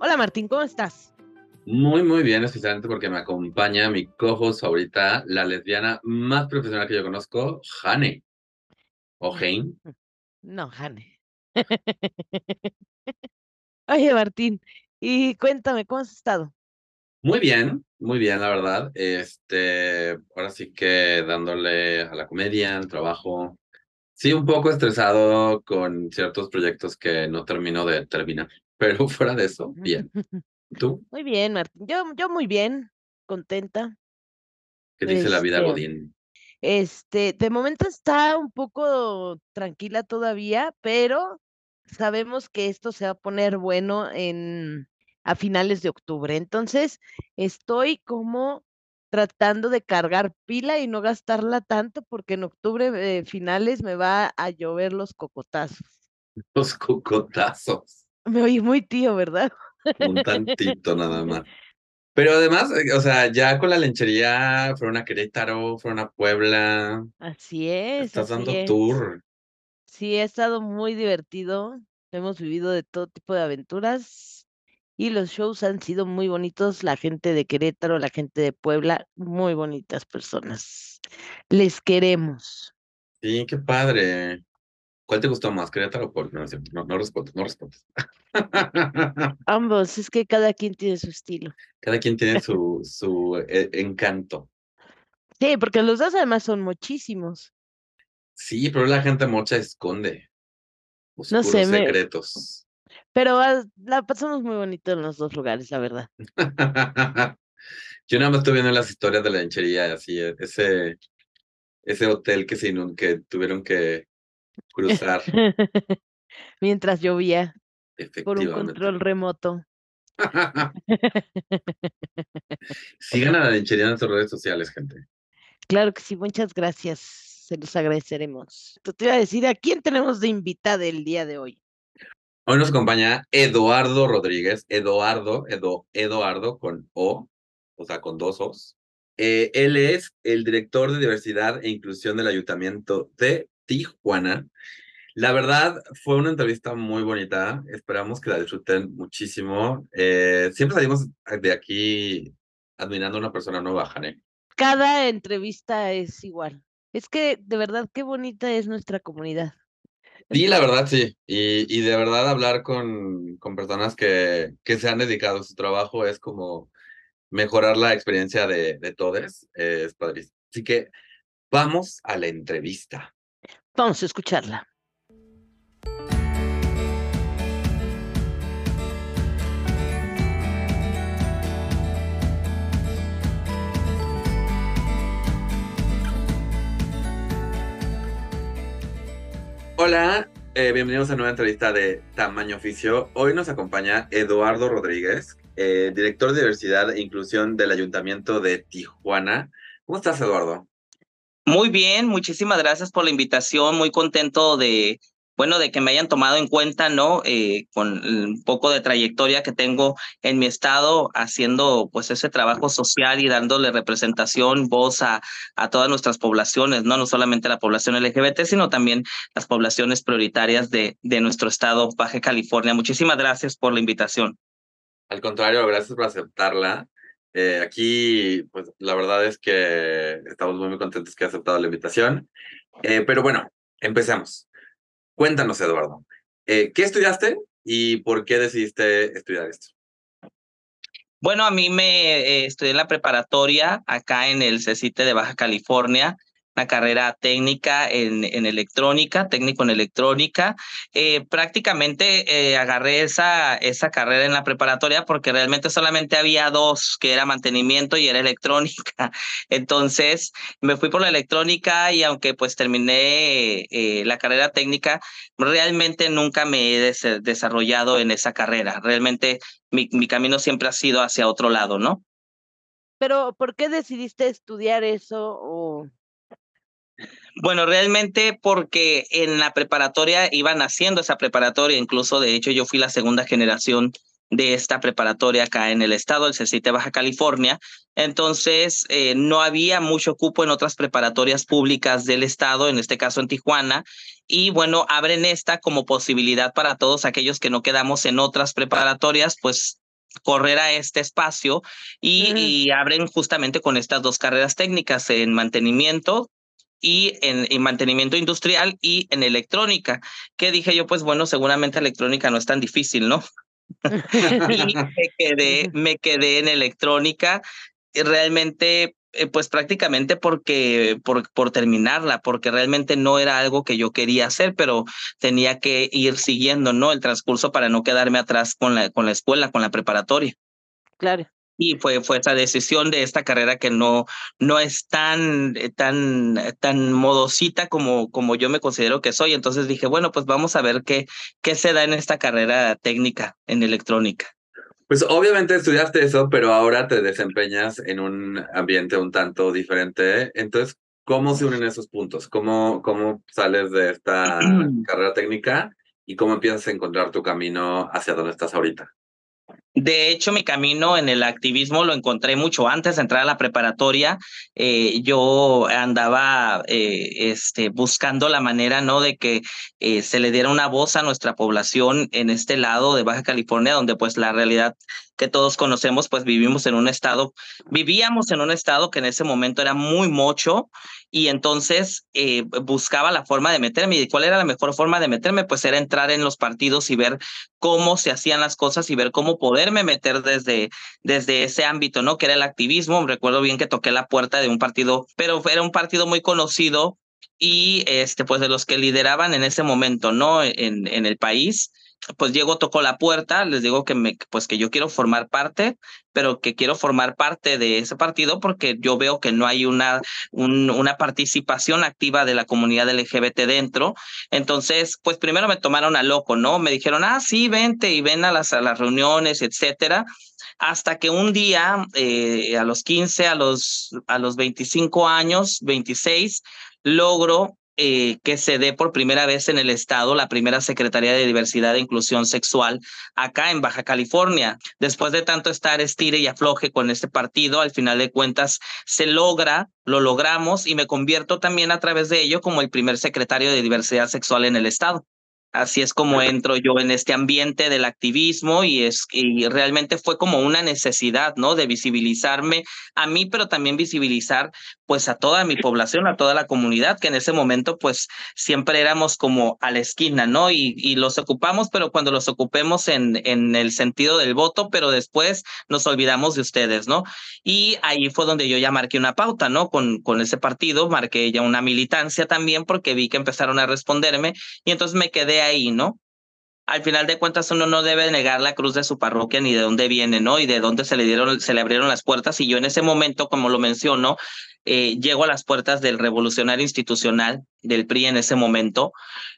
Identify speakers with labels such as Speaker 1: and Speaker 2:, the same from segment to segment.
Speaker 1: Hola Martín, ¿cómo estás?
Speaker 2: Muy, muy bien, especialmente porque me acompaña mi cojo ahorita, la lesbiana más profesional que yo conozco, Jane. ¿O Jane?
Speaker 1: No, Jane. Oye, Martín, y cuéntame, ¿cómo has estado?
Speaker 2: Muy bien, muy bien, la verdad. Este, ahora sí que dándole a la comedia, al trabajo. Sí, un poco estresado con ciertos proyectos que no termino de terminar. Pero fuera de eso, bien. ¿Tú?
Speaker 1: Muy bien, Martín. Yo, yo muy bien, contenta.
Speaker 2: ¿Qué dice la vida
Speaker 1: Este,
Speaker 2: Godín?
Speaker 1: Este, de momento está un poco tranquila todavía, pero sabemos que esto se va a poner bueno en a finales de octubre. Entonces, estoy como tratando de cargar pila y no gastarla tanto porque en octubre eh, finales me va a llover los cocotazos.
Speaker 2: Los cocotazos.
Speaker 1: Me oí muy tío, ¿verdad?
Speaker 2: Un tantito nada más. Pero además, eh, o sea, ya con la lenchería fueron a Querétaro, fueron a Puebla.
Speaker 1: Así es,
Speaker 2: Estás
Speaker 1: así
Speaker 2: dando
Speaker 1: es.
Speaker 2: tour.
Speaker 1: Sí, ha estado muy divertido. Hemos vivido de todo tipo de aventuras y los shows han sido muy bonitos. La gente de Querétaro, la gente de Puebla, muy bonitas personas. Les queremos.
Speaker 2: Sí, qué padre. ¿Cuál te gustó más, Querétaro o Puebla? No, no, no respondes, no respondes.
Speaker 1: Ambos, es que cada quien tiene su estilo.
Speaker 2: Cada quien tiene su, su eh, encanto.
Speaker 1: Sí, porque los dos además son muchísimos.
Speaker 2: Sí, pero la gente mocha esconde
Speaker 1: No
Speaker 2: oscuros
Speaker 1: me-
Speaker 2: secretos.
Speaker 1: Pero ah, la pasamos muy bonito en los dos lugares, la verdad.
Speaker 2: Yo nada más estoy viendo las historias de la lenchería, así, e- ese, ese hotel que, se inun- que tuvieron que cruzar,
Speaker 1: Mientras llovía por un control remoto.
Speaker 2: Sigan a la lenchería en nuestras redes sociales, gente.
Speaker 1: Claro que sí, muchas gracias. Se los agradeceremos. Te iba a decir, ¿a quién tenemos de invitada el día de hoy?
Speaker 2: Hoy nos acompaña Eduardo Rodríguez, Eduardo, Edo, Eduardo con O, o sea, con dos O's. Eh, él es el director de diversidad e inclusión del Ayuntamiento de Tijuana. La verdad, fue una entrevista muy bonita. Esperamos que la disfruten muchísimo. Eh, siempre salimos de aquí admirando a una persona nueva, Jane.
Speaker 1: Cada entrevista es igual. Es que de verdad qué bonita es nuestra comunidad.
Speaker 2: Sí, la verdad, sí. Y, y de verdad hablar con, con personas que, que se han dedicado a su trabajo es como mejorar la experiencia de, de todos. eh, es padrísimo. Así que vamos a la entrevista.
Speaker 1: Vamos a escucharla.
Speaker 2: Hola, eh, bienvenidos a una nueva entrevista de Tamaño Oficio. Hoy nos acompaña Eduardo Rodríguez, eh, director de diversidad e inclusión del Ayuntamiento de Tijuana. ¿Cómo estás, Eduardo?
Speaker 3: Muy bien, muchísimas gracias por la invitación, muy contento de, bueno, de que me hayan tomado en cuenta, ¿no? Eh, con un poco de trayectoria que tengo en mi estado, haciendo pues ese trabajo social y dándole representación, voz a, a todas nuestras poblaciones, ¿no? No solamente la población LGBT, sino también las poblaciones prioritarias de, de nuestro estado, Baja California. Muchísimas gracias por la invitación.
Speaker 2: Al contrario, gracias por aceptarla. Eh, aquí, pues la verdad es que estamos muy, muy contentos que haya aceptado la invitación. Eh, pero bueno, empecemos. Cuéntanos, Eduardo, eh, ¿qué estudiaste y por qué decidiste estudiar esto?
Speaker 3: Bueno, a mí me estudié en la preparatoria acá en el CECITE de Baja California. Una carrera técnica en, en electrónica, técnico en electrónica. Eh, prácticamente eh, agarré esa, esa carrera en la preparatoria porque realmente solamente había dos, que era mantenimiento y era electrónica. Entonces me fui por la electrónica y aunque pues terminé eh, la carrera técnica, realmente nunca me he desarrollado en esa carrera. Realmente mi, mi camino siempre ha sido hacia otro lado, ¿no?
Speaker 1: Pero, ¿por qué decidiste estudiar eso o
Speaker 3: bueno, realmente porque en la preparatoria iban haciendo esa preparatoria, incluso de hecho yo fui la segunda generación de esta preparatoria acá en el estado, el CECITE Baja California. Entonces, eh, no había mucho cupo en otras preparatorias públicas del estado, en este caso en Tijuana. Y bueno, abren esta como posibilidad para todos aquellos que no quedamos en otras preparatorias, pues correr a este espacio y, y, abren justamente con estas dos carreras técnicas en mantenimiento y en, mantenimiento industrial y en electrónica, que dije yo, pues bueno, seguramente electrónica no es tan difícil, ¿no? y me quedé, me quedé en electrónica, realmente, eh, pues prácticamente porque, por, por terminarla, porque realmente no era algo que yo quería hacer, pero tenía que ir siguiendo, ¿no? El transcurso para no quedarme atrás con la, con la escuela, con la preparatoria.
Speaker 1: Claro
Speaker 3: y fue, fue esa decisión de esta carrera que no, no es tan, eh, tan, eh, tan modosita como, como yo me considero que soy. Entonces dije, bueno, pues vamos a ver qué, qué se da en esta carrera técnica en electrónica.
Speaker 2: Pues obviamente estudiaste eso, pero ahora te desempeñas en un ambiente un tanto diferente. Entonces, ¿cómo se unen esos puntos? ¿Cómo, cómo sales de esta carrera técnica y cómo empiezas a encontrar tu camino hacia donde estás ahorita?
Speaker 3: De hecho, mi camino en el activismo lo encontré mucho antes de entrar a la preparatoria. Eh, yo andaba eh, este, buscando la manera ¿no? de que eh, se le diera una voz a nuestra población en este lado de Baja California, donde pues la realidad que todos conocemos, pues vivimos en un estado, vivíamos en un estado que en ese momento era muy mocho y entonces eh, buscaba la forma de meterme. ¿Y cuál era la mejor forma de meterme? Pues era entrar en los partidos y ver cómo se hacían las cosas y ver cómo poderme meter desde, desde ese ámbito, ¿no? Que era el activismo. Recuerdo bien que toqué la puerta de un partido, pero era un partido muy conocido y este, pues de los que lideraban en ese momento, ¿no? En, en el país pues Diego tocó la puerta, les digo que me, pues que yo quiero formar parte, pero que quiero formar parte de ese partido porque yo veo que no hay una, una participación activa de la comunidad LGBT dentro. Entonces, pues primero me tomaron a loco, ¿no? Me dijeron, ah, sí, vente y ven a las, a las reuniones, etcétera hasta que un día, eh, a los 15, a los, a los 25 años, 26, logro eh, que se dé por primera vez en el estado la primera Secretaría de Diversidad e Inclusión Sexual acá en Baja California. Después de tanto estar estire y afloje con este partido, al final de cuentas se logra, lo logramos y me convierto también a través de ello como el primer secretario de Diversidad Sexual en el estado. Así es como entro yo en este ambiente del activismo y es y realmente fue como una necesidad, ¿no? De visibilizarme a mí, pero también visibilizar pues a toda mi población, a toda la comunidad, que en ese momento pues siempre éramos como a la esquina, ¿no? Y, y los ocupamos, pero cuando los ocupemos en, en el sentido del voto, pero después nos olvidamos de ustedes, ¿no? Y ahí fue donde yo ya marqué una pauta, ¿no? Con, con ese partido, marqué ya una militancia también porque vi que empezaron a responderme y entonces me quedé ahí, ¿no? Al final de cuentas, uno no debe negar la cruz de su parroquia ni de dónde viene, ¿no? Y de dónde se le dieron, se le abrieron las puertas. Y yo en ese momento, como lo menciono, eh, llego a las puertas del revolucionario institucional del PRI en ese momento,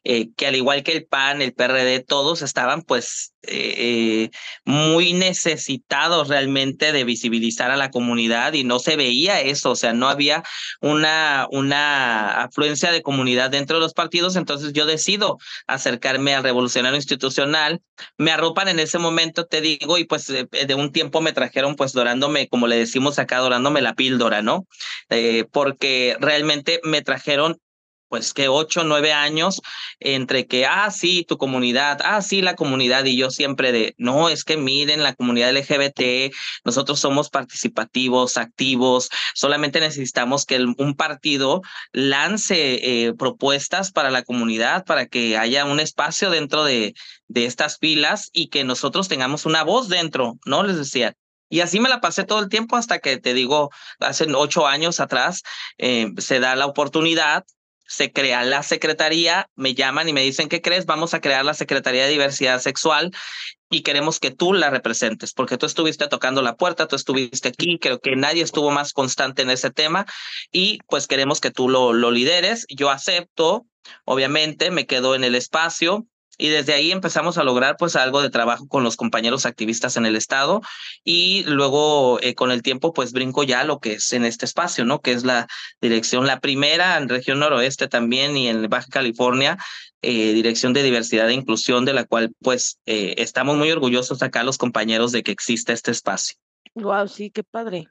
Speaker 3: eh, que al igual que el PAN, el PRD, todos estaban pues eh, muy necesitados realmente de visibilizar a la comunidad y no se veía eso, o sea, no había una, una afluencia de comunidad dentro de los partidos, entonces yo decido acercarme al revolucionario institucional, me arropan en ese momento, te digo, y pues de un tiempo me trajeron pues dorándome, como le decimos acá, dorándome la píldora, ¿no? Eh, porque realmente me trajeron pues que ocho, nueve años entre que, ah, sí, tu comunidad, ah, sí, la comunidad, y yo siempre de, no, es que miren, la comunidad LGBT, nosotros somos participativos, activos, solamente necesitamos que un partido lance eh, propuestas para la comunidad, para que haya un espacio dentro de, de estas filas y que nosotros tengamos una voz dentro, ¿no? Les decía, Y así me la pasé todo el tiempo hasta que, te digo, hace ocho años atrás eh, se da la oportunidad, se crea la secretaría, me llaman y me dicen, ¿qué crees? Vamos a crear la Secretaría de Diversidad Sexual y queremos que tú la representes, porque tú estuviste tocando la puerta, tú estuviste aquí, creo que nadie estuvo más constante en ese tema y pues queremos que tú lo, lo lideres. Yo acepto, obviamente, me quedo en el espacio, y desde ahí empezamos a lograr pues algo de trabajo con los compañeros activistas en el estado y luego eh, con el tiempo pues brinco ya lo que es en este espacio, ¿no? Que es la dirección, la primera en región noroeste también y en Baja California, eh, dirección de diversidad e inclusión de la cual pues eh, estamos muy orgullosos acá los compañeros de que exista este espacio.
Speaker 1: Wow, sí, qué padre.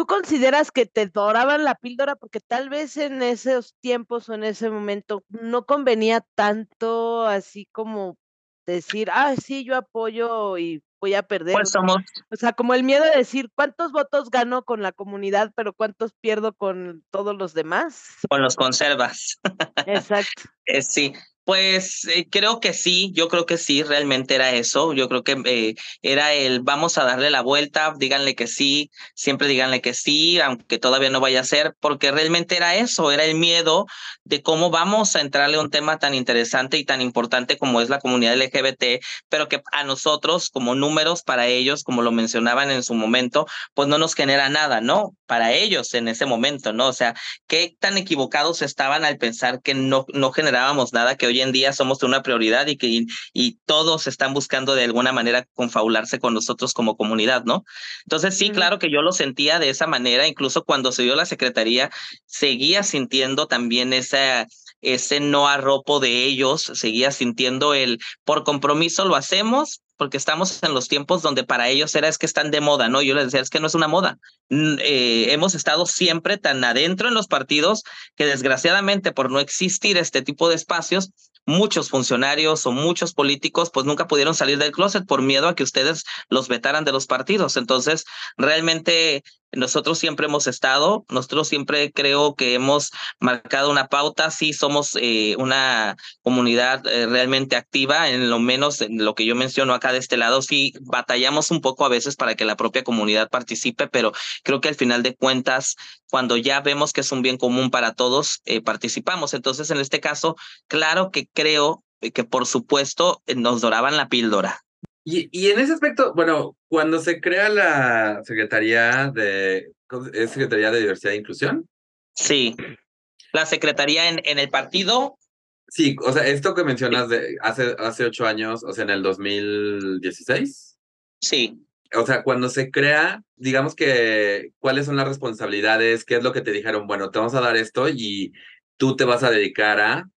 Speaker 1: ¿Tú consideras que te doraban la píldora porque tal vez en esos tiempos o en ese momento no convenía tanto así como decir, ah, sí, yo apoyo y voy a perder?
Speaker 3: Pues somos.
Speaker 1: O sea, como el miedo de decir, ¿cuántos votos gano con la comunidad, pero cuántos pierdo con todos los demás?
Speaker 3: Con los conservas.
Speaker 1: Exacto.
Speaker 3: Eh, sí, pues eh, creo que sí, yo creo que sí, realmente era eso. Yo creo que eh, era el vamos a darle la vuelta, díganle que sí, siempre díganle que sí, aunque todavía no vaya a ser, porque realmente era eso, era el miedo de cómo vamos a entrarle a un tema tan interesante y tan importante como es la comunidad LGBT, pero que a nosotros como números para ellos, como lo mencionaban en su momento, pues no nos genera nada, ¿no? Para ellos en ese momento, ¿no? O sea, qué tan equivocados estaban al pensar que no, no generábamos nada, que hoy en día somos una prioridad y que y, todos están buscando de alguna manera confabularse con nosotros como comunidad, ¿no? Entonces sí, claro que yo lo sentía de esa manera, incluso cuando se dio la secretaría, seguía sintiendo también esa ese no arropo de ellos, seguía sintiendo el por compromiso lo hacemos, porque estamos en los tiempos donde para ellos era es que están de moda, ¿no? Yo les decía, es que no es una moda. Eh, hemos estado siempre tan adentro en los partidos que desgraciadamente por no existir este tipo de espacios, muchos funcionarios o muchos políticos pues nunca pudieron salir del closet por miedo a que ustedes los vetaran de los partidos. Entonces, realmente nosotros siempre hemos estado, nosotros siempre creo que hemos marcado una pauta, sí somos eh, una comunidad eh, realmente activa, en lo menos en lo que yo menciono acá de este lado, sí batallamos un poco a veces para que la propia comunidad participe, pero creo que al final de cuentas, cuando ya vemos que es un bien común para todos, eh, participamos. Entonces, en este caso, claro que creo que por supuesto nos doraban la píldora.
Speaker 2: Y, y en ese aspecto, bueno, cuando se crea la Secretaría de, ¿es Secretaría de Diversidad e Inclusión?
Speaker 3: Sí, la Secretaría en, en el partido.
Speaker 2: Sí, o sea, esto que mencionas de hace, hace ocho años, o sea, en el 2016.
Speaker 3: Sí.
Speaker 2: O sea, cuando se crea, digamos que, ¿cuáles son las responsabilidades? ¿Qué es lo que te dijeron? Bueno, te vamos a dar esto y tú te vas a dedicar a...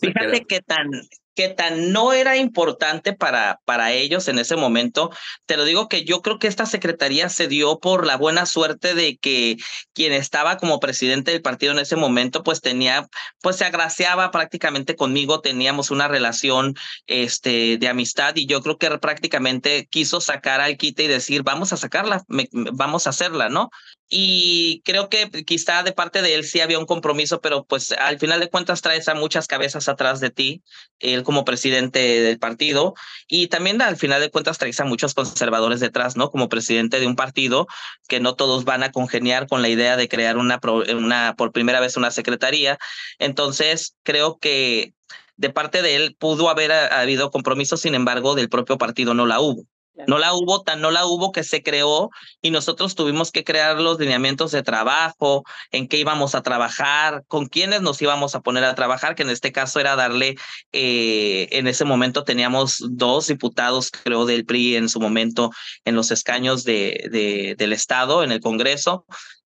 Speaker 3: Fíjate qué tan, que tan no era importante para, para ellos en ese momento. Te lo digo que yo creo que esta secretaría se dio por la buena suerte de que quien estaba como presidente del partido en ese momento, pues tenía, pues se agraciaba prácticamente conmigo, teníamos una relación este, de amistad y yo creo que prácticamente quiso sacar al quite y decir, vamos a sacarla, vamos a hacerla, ¿no? Y creo que quizá de parte de él sí había un compromiso, pero pues al final de cuentas traes a muchas cabezas atrás de ti, él como presidente del partido, y también al final de cuentas traes a muchos conservadores detrás, ¿no? Como presidente de un partido, que no todos van a congeniar con la idea de crear una, una por primera vez una secretaría. Entonces, creo que de parte de él pudo haber habido compromiso, sin embargo, del propio partido no la hubo. No la hubo, tan no la hubo que se creó y nosotros tuvimos que crear los lineamientos de trabajo, en qué íbamos a trabajar, con quiénes nos íbamos a poner a trabajar, que en este caso era darle, eh, en ese momento teníamos dos diputados, creo, del PRI en su momento en los escaños de, de, del Estado, en el Congreso,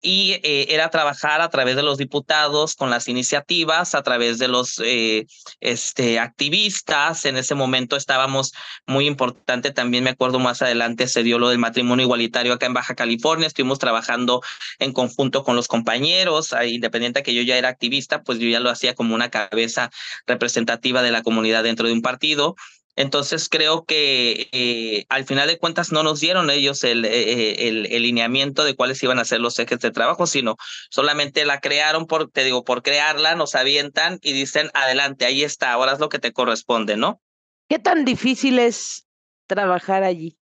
Speaker 3: y eh, era trabajar a través de los diputados con las iniciativas, a través de los eh, este, activistas. En ese momento estábamos muy importante, también me acuerdo más adelante se dio lo del matrimonio igualitario acá en Baja California, estuvimos trabajando en conjunto con los compañeros, independiente de que yo ya era activista, pues yo ya lo hacía como una cabeza representativa de la comunidad dentro de un partido. Entonces creo que eh, al final de cuentas no nos dieron ellos el, eh, el, el, lineamiento de cuáles iban a ser los ejes de trabajo, sino solamente la crearon por, te digo, por crearla, nos avientan y dicen, adelante, ahí está, ahora es lo que te corresponde, ¿no?
Speaker 1: ¿Qué tan difícil es trabajar allí?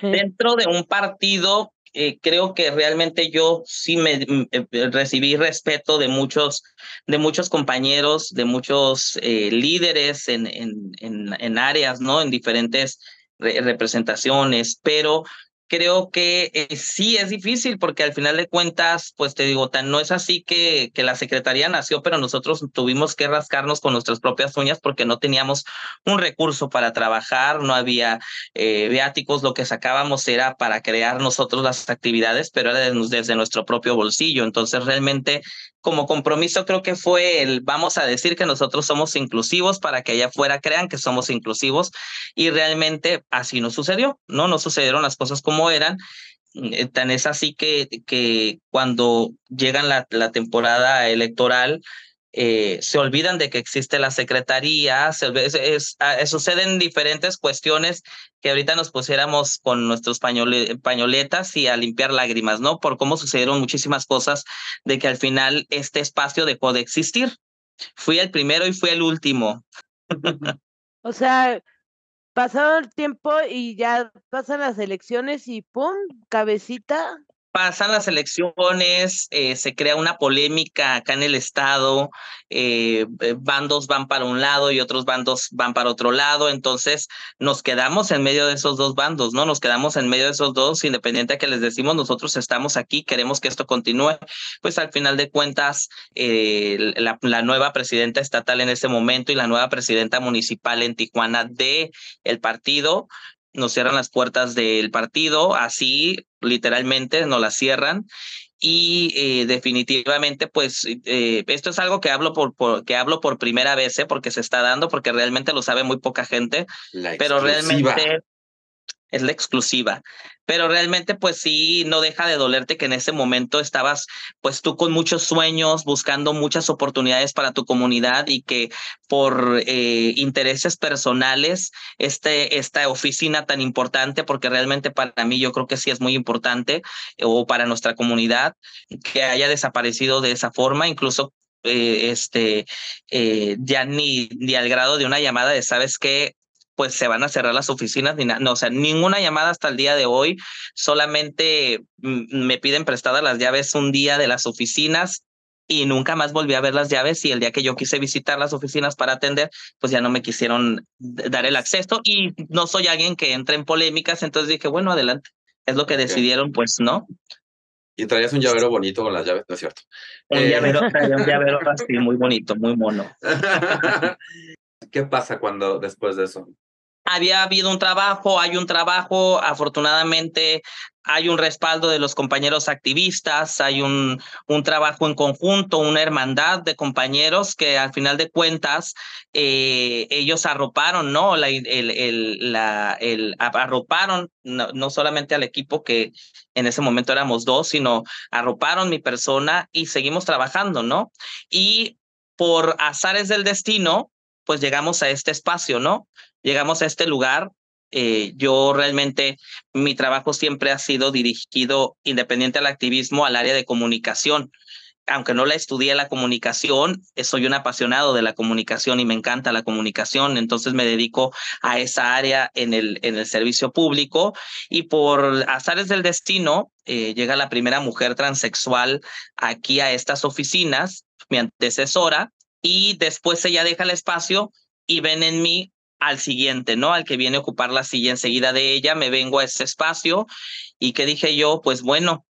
Speaker 3: dentro de un partido eh, creo que realmente yo sí me mm, eh, eh, recibí respeto de muchos, de muchos compañeros, de muchos líderes en, en, en, áreas, ¿no? En diferentes representaciones, pero creo que eh, sí es difícil porque al final de cuentas, pues te digo, tan, no es así que, que la Secretaría nació, pero nosotros tuvimos que rascarnos con nuestras propias uñas porque no teníamos un recurso para trabajar, no había eh, viáticos, lo que sacábamos era para crear nosotros las actividades, pero era desde nuestro propio bolsillo. Entonces realmente como compromiso creo que fue el vamos a decir que nosotros somos inclusivos para que allá afuera crean que somos inclusivos y realmente así no sucedió, ¿no? No sucedieron las cosas como eran. Eh, tan es así que, que cuando llegan la, la temporada electoral, eh, se olvidan de que existe la secretaría, suceden diferentes cuestiones que ahorita nos pusiéramos con nuestros pañoletas y a limpiar lágrimas, ¿no? Por cómo sucedieron muchísimas cosas de que al final este espacio dejó de existir. Fui el primero y fui el último.
Speaker 1: o sea, pasado el tiempo y ya pasan las elecciones y ¡pum! cabecita
Speaker 3: pasan las elecciones, eh, se crea una polémica acá en el estado, eh, eh, bandos van para un lado y otros bandos van para otro lado, entonces nos quedamos en medio de esos dos bandos, ¿no? Nos quedamos en medio de esos dos, independiente a que les decimos, nosotros estamos aquí, queremos que esto continúe, pues al final de cuentas, la, nueva presidenta estatal en ese momento y la nueva presidenta municipal en Tijuana de el partido, nos cierran las puertas del partido, así literalmente nos las cierran y eh, definitivamente pues eh, esto es algo que hablo por, por, que hablo por primera vez ¿eh? porque se está dando porque realmente lo sabe muy poca gente pero realmente es la exclusiva. Pero realmente, pues sí, no deja de dolerte que en ese momento estabas, pues tú con muchos sueños, buscando muchas oportunidades para tu comunidad y que por eh, intereses personales, este, esta oficina tan importante, porque realmente para mí yo creo que sí es muy importante, o para nuestra comunidad, que haya desaparecido de esa forma, incluso eh, este, eh, ya ni, ni al grado de una llamada de, ¿sabes qué? Pues se van a cerrar las oficinas ni nada. No, o sea, ninguna llamada hasta el día de hoy. Solamente me piden prestadas las llaves un día de las oficinas y nunca más volví a ver las llaves y el día que yo quise visitar las oficinas para atender, pues ya no me quisieron dar el acceso y no soy alguien que entre en polémicas, entonces dije, bueno, adelante. Es lo que decidieron, pues, ¿no?
Speaker 2: Y traías un llavero bonito con las llaves, ¿no es cierto?
Speaker 3: Un eh... llavero, un llavero así, muy bonito, muy mono.
Speaker 2: ¿Qué pasa cuando después de eso?
Speaker 3: Había habido un trabajo, hay un trabajo, afortunadamente hay un respaldo de los compañeros activistas, hay un, un trabajo en conjunto, una hermandad de compañeros que al final de cuentas eh, ellos arroparon, ¿no? La, el, el, la, el, arroparon no, no solamente al equipo que en ese momento éramos dos, sino arroparon mi persona y seguimos trabajando, ¿no? Y por azares del destino, pues llegamos a este espacio, ¿no? Llegamos a este lugar. Eh, yo realmente, mi trabajo siempre ha sido dirigido, independiente al activismo, al área de comunicación. Aunque no la estudié la comunicación, eh, soy un apasionado de la comunicación y me encanta la comunicación, entonces me dedico a esa área en el, en el servicio público y por azares del destino eh, llega la primera mujer transexual aquí a estas oficinas, mi antecesora, y después ella deja el espacio y ven en mí al siguiente, ¿no? Al que viene a ocupar la silla enseguida de ella, me vengo a ese espacio. Y que dije yo, pues bueno,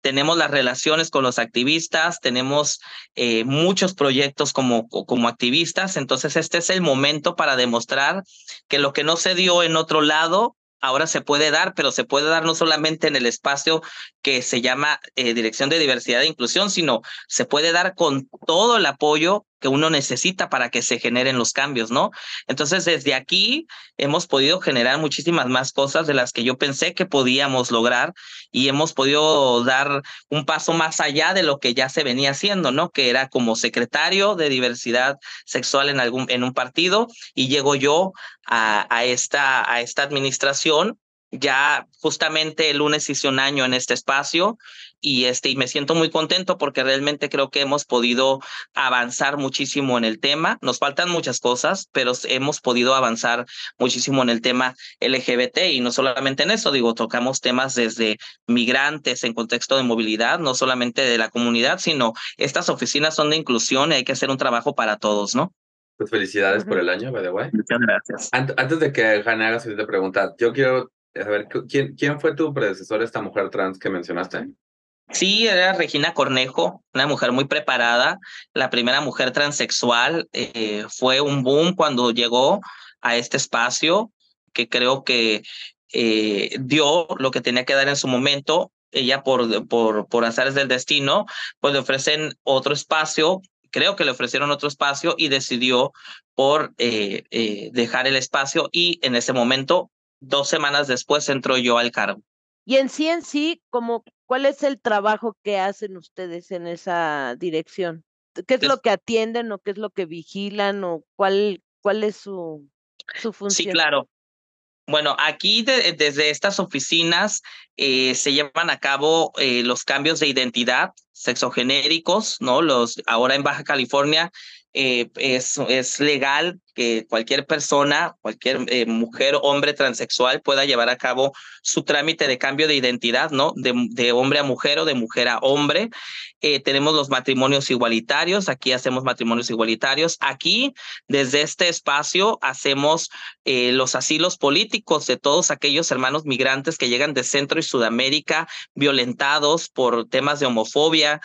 Speaker 3: tenemos las relaciones con los activistas, tenemos eh, muchos proyectos como, como activistas, entonces este es el momento para demostrar que lo que no se dio en otro lado, ahora se puede dar, pero se puede dar no solamente en el espacio que se llama eh, Dirección de Diversidad e Inclusión, sino se puede dar con todo el apoyo que uno necesita para que se generen los cambios, ¿no? Entonces, desde aquí hemos podido generar muchísimas más cosas de las que yo pensé que podíamos lograr y hemos podido dar un paso más allá de lo que ya se venía haciendo, ¿no? Que era como secretario de diversidad sexual en algún en un partido y llego yo a, a esta a esta administración ya justamente el lunes hice un año en este espacio y este y me siento muy contento porque realmente creo que hemos podido avanzar muchísimo en el tema. Nos faltan muchas cosas, pero hemos podido avanzar muchísimo en el tema LGBT y no solamente en eso, digo, tocamos temas desde migrantes en contexto de movilidad, no solamente de la comunidad, sino estas oficinas son de inclusión y hay que hacer un trabajo para todos, ¿no?
Speaker 2: Pues felicidades por el año, by the way.
Speaker 3: Muchas gracias.
Speaker 2: Antes de que Jane haga su pregunta, yo quiero saber, ¿quién, ¿quién fue tu predecesor, esta mujer trans que mencionaste?
Speaker 3: Sí, era Regina Cornejo, una mujer muy preparada, la primera mujer transexual. Eh, fue un boom cuando llegó a este espacio, que creo que eh, dio lo que tenía que dar en su momento. Ella, por, por, por azares del destino, pues le ofrecen otro espacio. Creo que le ofrecieron otro espacio y decidió por eh, dejar el espacio y en ese momento, dos semanas después, entró yo al cargo.
Speaker 1: Y en sí, en sí, como, ¿cuál es el trabajo que hacen ustedes en esa dirección? ¿Qué es lo que atienden o qué es lo que vigilan o cuál, cuál es su, su función?
Speaker 3: Sí, claro. Bueno, aquí desde estas oficinas eh, se llevan a cabo eh, los cambios de identidad sexogenéricos, ¿no? Los ahora en Baja California eh, es, es legal que cualquier persona, cualquier mujer, hombre transexual pueda llevar a cabo su trámite de cambio de identidad, ¿no? De, de hombre a mujer o de mujer a hombre. Eh, tenemos los matrimonios igualitarios, aquí hacemos matrimonios igualitarios. Aquí, desde este espacio, hacemos los asilos políticos de todos aquellos hermanos migrantes que llegan de Centro y Sudamérica, violentados por temas de homofobia,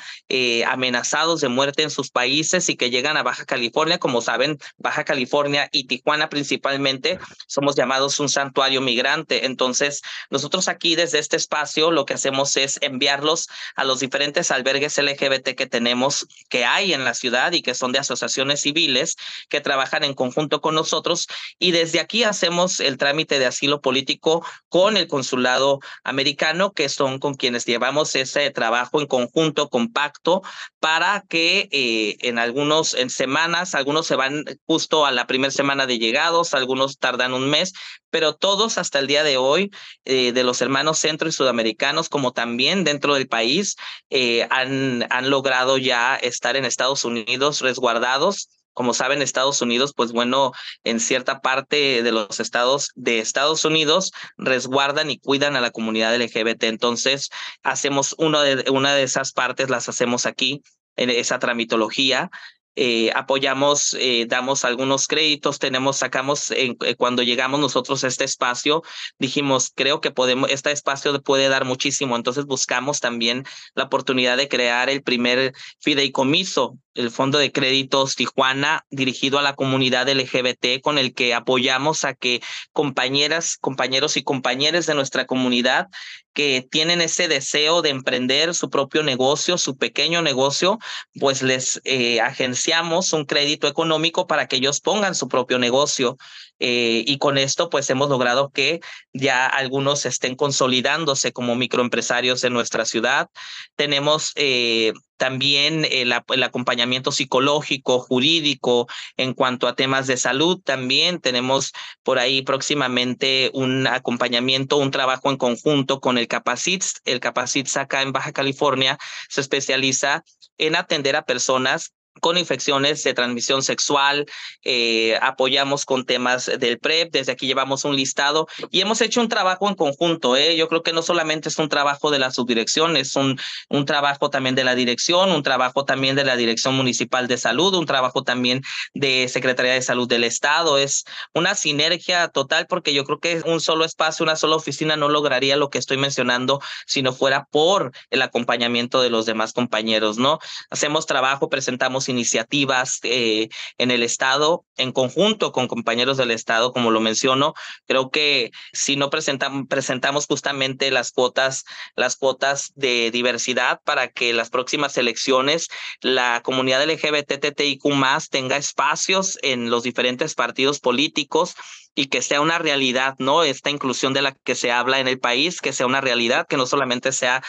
Speaker 3: amenazados de muerte en sus países y que llegan a Baja California. Como saben, Baja California y Tijuana principalmente, somos llamados un santuario migrante. Entonces, nosotros aquí desde este espacio lo que hacemos es enviarlos a los diferentes albergues LGBT que tenemos, que hay en la ciudad y que son de asociaciones civiles que trabajan en conjunto con nosotros. Y desde aquí hacemos el trámite de asilo político con el consulado americano, que son con quienes llevamos ese trabajo en conjunto, compacto, para que eh, en algunos, en semanas, algunos se van justo a la primera semana de llegados, algunos tardan un mes, pero todos hasta el día de hoy, eh, de los hermanos centro y sudamericanos, como también dentro del país, eh, han, han logrado ya estar en Estados Unidos resguardados como saben, Estados Unidos, pues bueno, en cierta parte de los estados de Estados Unidos resguardan y cuidan a la comunidad LGBT. Entonces, hacemos una de, una de esas partes, las hacemos aquí, en esa tramitología, eh, apoyamos, eh, damos algunos créditos, tenemos, sacamos, eh, cuando llegamos nosotros a este espacio, dijimos, creo que podemos, este espacio puede dar muchísimo, entonces buscamos también la oportunidad de crear el primer fideicomiso el Fondo de Créditos Tijuana dirigido a la comunidad LGBT con el que apoyamos a que compañeras, compañeros y compañeras de nuestra comunidad que tienen ese deseo de emprender su propio negocio, su pequeño negocio, pues les eh, agenciamos un crédito económico para que ellos pongan su propio negocio. Eh, y con esto, pues hemos logrado que ya algunos estén consolidándose como microempresarios en nuestra ciudad. Tenemos eh, también el, el, acompañamiento psicológico, jurídico, en cuanto a temas de salud. También tenemos por ahí próximamente un acompañamiento, un trabajo en conjunto con el Capacits. El Capacits acá en Baja California se especializa en atender a personas con infecciones de transmisión sexual, eh, apoyamos con temas del PrEP, desde aquí llevamos un listado y hemos hecho un trabajo en conjunto. ¿eh? Yo creo que no solamente es un trabajo de la subdirección, es un, un trabajo también de la dirección, un trabajo también de la Dirección Municipal de Salud, un trabajo también de Secretaría de Salud del Estado. Es una sinergia total porque yo creo que un solo espacio, una sola oficina no lograría lo que estoy mencionando si no fuera por el acompañamiento de los demás compañeros, ¿no? Hacemos trabajo, presentamos iniciativas eh, en el Estado, en conjunto con compañeros del Estado, como lo menciono. Creo que si no presentamos, presentamos justamente las cuotas, las cuotas de diversidad para que las próximas elecciones la comunidad LGBTTIQ más tenga espacios en los diferentes partidos políticos y que sea una realidad, ¿no? Esta inclusión de la que se habla en el país, que sea una realidad, que no solamente sea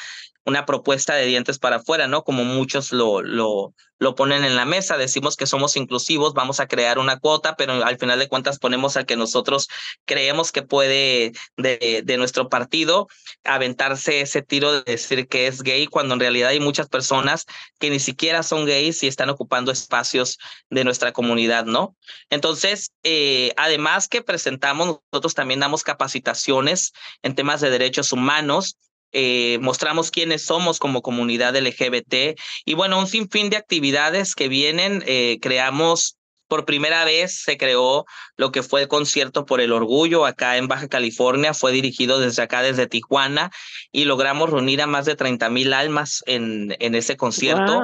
Speaker 3: una propuesta de dientes para afuera, ¿no? Como muchos lo, lo, lo ponen en la mesa, decimos que somos inclusivos, vamos a crear una cuota, pero al final de cuentas ponemos al que nosotros creemos que puede de, de nuestro partido aventarse ese tiro de decir que es gay, cuando en realidad hay muchas personas que ni siquiera son gays y están ocupando espacios de nuestra comunidad, ¿no? Entonces, eh, además que presentamos, nosotros también damos capacitaciones en temas de derechos humanos, eh, mostramos quiénes somos como comunidad LGBT y bueno, un sinfín de actividades que vienen, eh, creamos por primera vez se creó lo que fue el concierto por el orgullo acá en Baja California, fue dirigido desde acá, desde Tijuana, y logramos reunir a más de 30 mil almas en, en ese concierto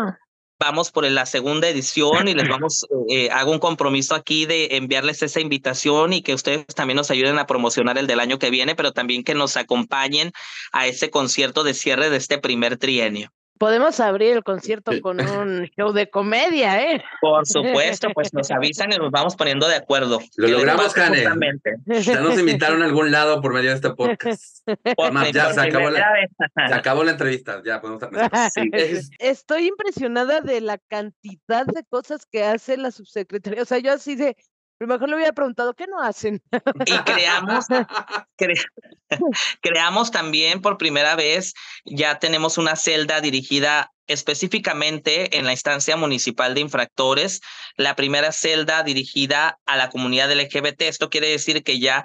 Speaker 3: vamos por la segunda edición y les vamos, eh, hago un compromiso aquí de enviarles esa invitación y que ustedes también nos ayuden a promocionar el del año que viene, pero también que nos acompañen a ese concierto de cierre de este primer trienio
Speaker 1: podemos abrir el concierto con un show de comedia, ¿eh?
Speaker 3: Por supuesto, pues nos avisan y nos vamos poniendo de acuerdo.
Speaker 2: Lo logramos, Cane. Ya nos invitaron a algún lado por medio de este podcast. ya se acabó, la, se acabó, la, entrevista, ya podemos sí.
Speaker 1: Estoy impresionada de la cantidad de cosas que hace la subsecretaría. O sea, yo así de, lo mejor le hubiera preguntado, ¿qué no hacen?
Speaker 3: Y creamos, creamos también por primera vez, ya tenemos una celda dirigida específicamente en la instancia municipal de infractores, la primera celda dirigida a la comunidad LGBT. Esto quiere decir que ya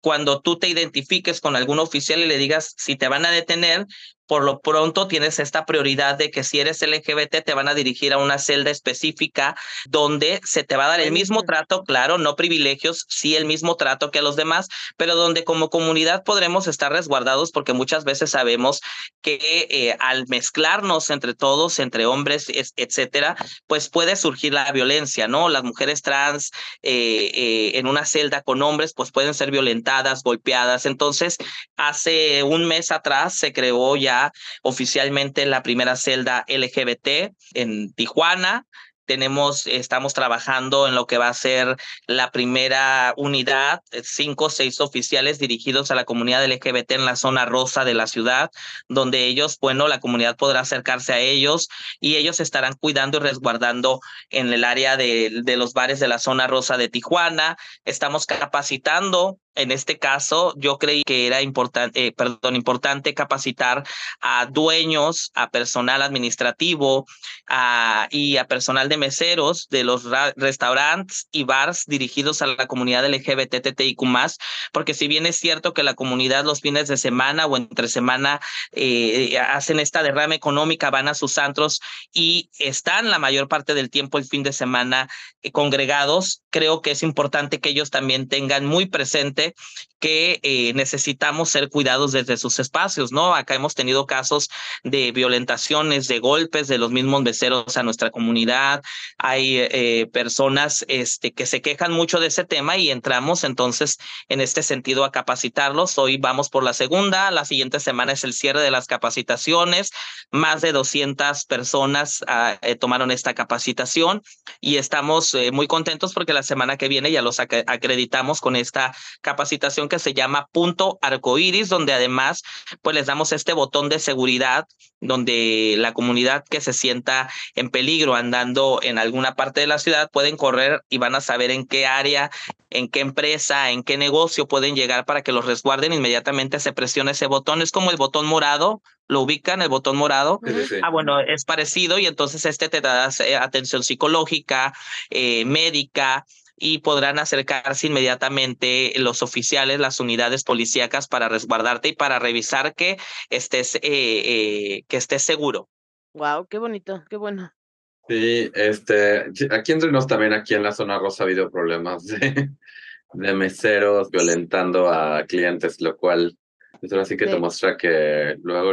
Speaker 3: cuando tú te identifiques con algún oficial y le digas si te van a detener, por lo pronto tienes esta prioridad de que si eres LGBT te van a dirigir a una celda específica donde se te va a dar el mismo trato, claro, no privilegios, sí el mismo trato que a los demás, pero donde como comunidad podremos estar resguardados porque muchas veces sabemos que eh, al mezclarnos entre todos, entre hombres, etcétera, pues puede surgir la violencia, ¿no? Las mujeres trans eh, eh, en una celda con hombres pues pueden ser violentadas, golpeadas. Entonces, hace un mes atrás se creó ya oficialmente la primera celda LGBT en Tijuana. Tenemos, estamos trabajando en lo que va a ser la primera unidad, cinco o seis oficiales dirigidos a la comunidad LGBT en la zona rosa de la ciudad, donde ellos, bueno, la comunidad podrá acercarse a ellos y ellos estarán cuidando y resguardando en el área de, de los bares de la zona rosa de Tijuana. Estamos capacitando en este caso, yo creí que era importante, eh, perdón, importante capacitar a dueños, a personal administrativo a, y a personal de meseros de los restaurantes y bars dirigidos a la comunidad LGBTTIQ+, porque si bien es cierto que la comunidad los fines de semana o entre semana eh, hacen esta derrama económica, van a sus antros y están la mayor parte del tiempo el fin de semana eh, congregados, creo que es importante que ellos también tengan muy presente que eh, necesitamos ser cuidados desde sus espacios, ¿no? Acá hemos tenido casos de violentaciones, de golpes de los mismos meseros a nuestra comunidad. Hay eh, personas este, que se quejan mucho de ese tema y entramos entonces en este sentido a capacitarlos. Hoy vamos por la segunda, la siguiente semana es el cierre de las capacitaciones. Más de 200 personas ah, eh, tomaron esta capacitación y estamos muy contentos porque la semana que viene ya los acreditamos con esta capacitación que se llama Punto Arcoiris, donde además pues les damos este botón de seguridad donde la comunidad que se sienta en peligro andando en alguna parte de la ciudad pueden correr y van a saber en qué área, en qué empresa, en qué negocio pueden llegar para que los resguarden. Inmediatamente se presiona ese botón. Es como el botón morado, lo ubican, el botón morado. Ah, bueno, es parecido y entonces este te da eh, atención psicológica, eh, médica, y podrán acercarse inmediatamente los oficiales, las unidades policíacas para resguardarte y para revisar que estés, eh, eh, que estés seguro.
Speaker 1: Wow, qué bonito, qué bueno.
Speaker 2: Sí, este, aquí entre nos también, aquí en la zona rosa ha habido problemas de, de meseros violentando a clientes, lo cual eso así que te muestra que luego,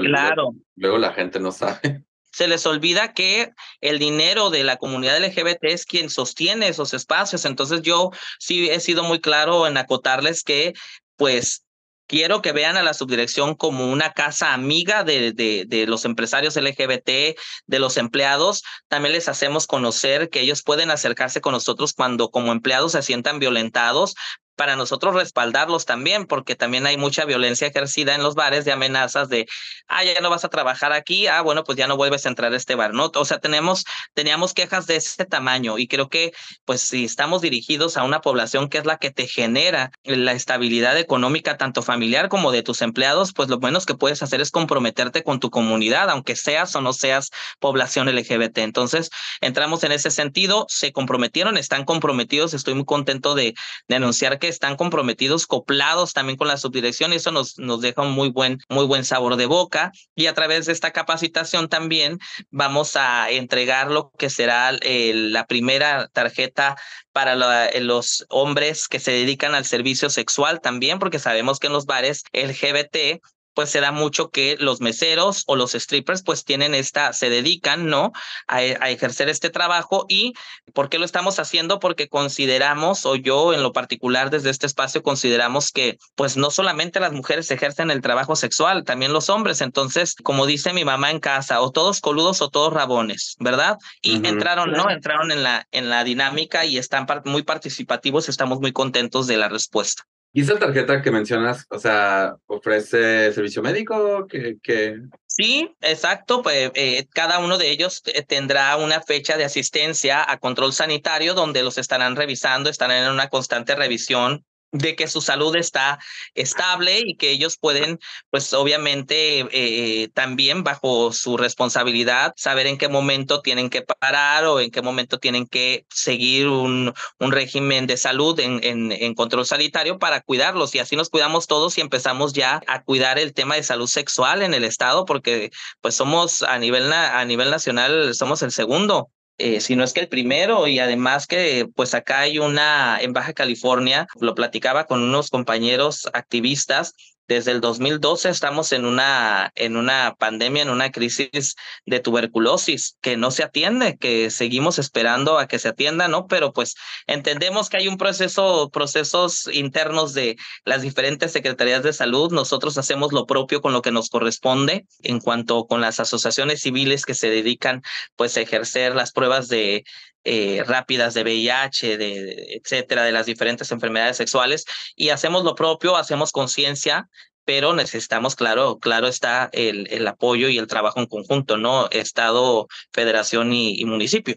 Speaker 2: luego la gente no sabe
Speaker 3: se les olvida que el dinero de la comunidad LGBT es quien sostiene esos espacios. Entonces yo sí he sido muy claro en acotarles que pues quiero que vean a la subdirección como una casa amiga de, de, los empresarios LGBT, de los empleados. También les hacemos conocer que ellos pueden acercarse con nosotros cuando como empleados se sientan violentados para nosotros respaldarlos también, porque también hay mucha violencia ejercida en los bares de amenazas de, ah, ya no vas a trabajar aquí, ah, bueno, pues ya no vuelves a entrar a este bar, ¿no? O sea, tenemos, teníamos quejas de este tamaño y creo que, pues, si estamos dirigidos a una población que es la que te genera la estabilidad económica, tanto familiar como de tus empleados, pues lo menos que puedes hacer es comprometerte con tu comunidad, aunque seas o no seas población LGBT. Entonces, entramos en ese sentido, se comprometieron, están comprometidos, estoy muy contento de, de anunciar que están comprometidos, coplados también con la subdirección y eso nos, nos deja un muy buen, muy buen sabor de boca. Y a través de esta capacitación también vamos a entregar lo que será eh, la primera tarjeta para eh, los hombres que se dedican al servicio sexual también, porque sabemos que en los bares LGBT pues se da mucho que los meseros o los strippers pues tienen esta, se dedican, ¿no? A, a, ejercer este trabajo y ¿por qué lo estamos haciendo? Porque consideramos, o yo en lo particular desde este espacio consideramos que pues no solamente las mujeres ejercen el trabajo sexual, también los hombres. Entonces, como dice mi mamá en casa, o todos coludos o todos rabones, ¿verdad? Y uh -huh. entraron, ¿no? Entraron en la, en la dinámica y están muy participativos, estamos muy contentos de la respuesta.
Speaker 2: ¿Y esa tarjeta que mencionas, o sea, ofrece servicio médico? que que
Speaker 3: Sí, exacto. Pues eh, cada uno de ellos tendrá una fecha de asistencia a control sanitario donde los estarán revisando, estarán en una constante revisión de que su salud está estable y que ellos pueden, pues obviamente eh, también bajo su responsabilidad, saber en qué momento tienen que parar o en qué momento tienen que seguir un, un régimen de salud en, en, en, control sanitario para cuidarlos. Y así nos cuidamos todos y empezamos ya a cuidar el tema de salud sexual en el estado porque pues somos a nivel, a nivel nacional, somos el segundo eh, si no es que el primero, y además que pues acá hay una en Baja California, lo platicaba con unos compañeros activistas desde el 2012 estamos en una, en una pandemia, en una crisis de tuberculosis que no se atiende, que seguimos esperando a que se atienda, ¿no? Pero pues entendemos que hay un proceso, procesos internos de las diferentes secretarías de salud. Nosotros hacemos lo propio con lo que nos corresponde en cuanto con las asociaciones civiles que se dedican pues a ejercer las pruebas de, eh, rápidas de VIH, de, etcétera, de las diferentes enfermedades sexuales, y hacemos lo propio, hacemos conciencia, pero necesitamos, claro, claro está el, el, apoyo y el trabajo en conjunto, ¿no? Estado, federación y, y municipio.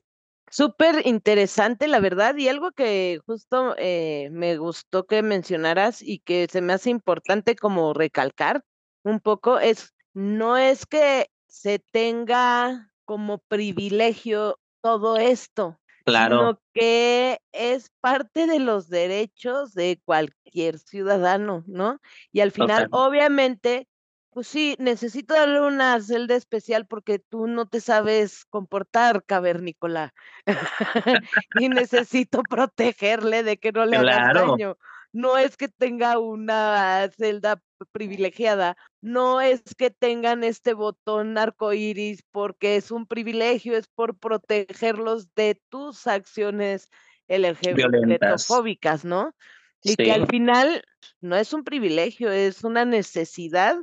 Speaker 1: Súper interesante, la verdad, y algo que justo eh, me gustó que mencionaras y que se me hace importante como recalcar un poco es, no es que se tenga como privilegio todo esto,
Speaker 3: claro.
Speaker 1: sino que es parte de los derechos de cualquier ciudadano, ¿no? Y al final, okay. obviamente, pues sí, necesito darle una celda especial porque tú no te sabes comportar, cavernícola. y necesito protegerle de que no le
Speaker 3: claro.
Speaker 1: hagas daño. No es que tenga una celda privilegiada, no es que tengan este botón arcoíris porque es un privilegio, es por protegerlos de tus acciones LGBTfóbicas, ¿no? Y sí. que al final no es un privilegio, es una necesidad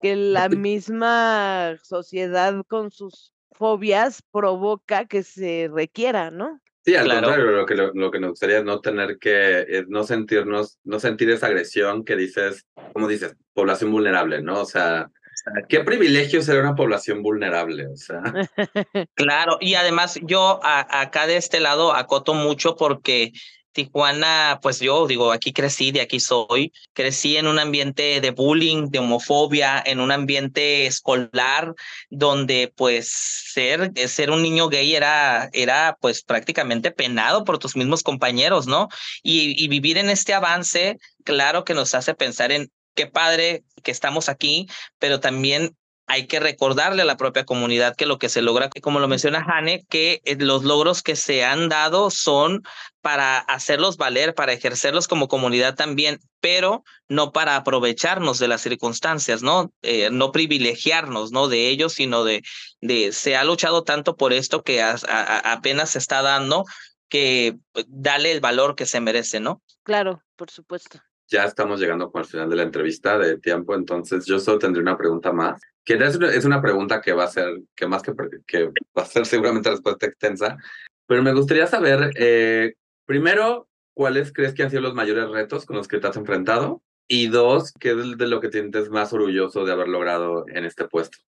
Speaker 1: que la misma sociedad con sus fobias provoca que se requiera, ¿no?
Speaker 2: Sí, al claro. contrario, lo que, lo, lo, que nos gustaría es no tener que, es no sentirnos, no sentir esa agresión que dices, como dices, población vulnerable, ¿no? O sea, qué privilegio ser una población vulnerable, o sea.
Speaker 3: claro, y además yo a, acá de este lado acoto mucho porque Tijuana, pues yo digo, aquí crecí, de aquí soy, crecí en un ambiente de bullying, de homofobia, en un ambiente escolar donde pues ser, ser un niño gay era, era pues prácticamente penado por tus mismos compañeros, ¿no? Y, y vivir en este avance, claro que nos hace pensar en qué padre que estamos aquí, pero también hay que recordarle a la propia comunidad que lo que se logra, como lo menciona Hane, que eh, los logros que se han dado son para hacerlos valer, para ejercerlos como comunidad también, pero no para aprovecharnos de las circunstancias, ¿no? Eh, no privilegiarnos, ¿no? De ellos, sino de, de se ha luchado tanto por esto que a, a, apenas se está dando que pues, dale el valor que se merece, ¿no?
Speaker 1: Claro, por supuesto
Speaker 2: ya estamos llegando con el final de la entrevista de tiempo, entonces yo solo tendré una pregunta más, que es una pregunta que va a ser, que más que, que va a ser seguramente respuesta extensa, pero me gustaría saber, eh, primero, ¿cuáles crees que han sido los mayores retos con los que te has enfrentado? Y dos, ¿qué es de lo que te sientes más orgulloso de haber logrado en este puesto?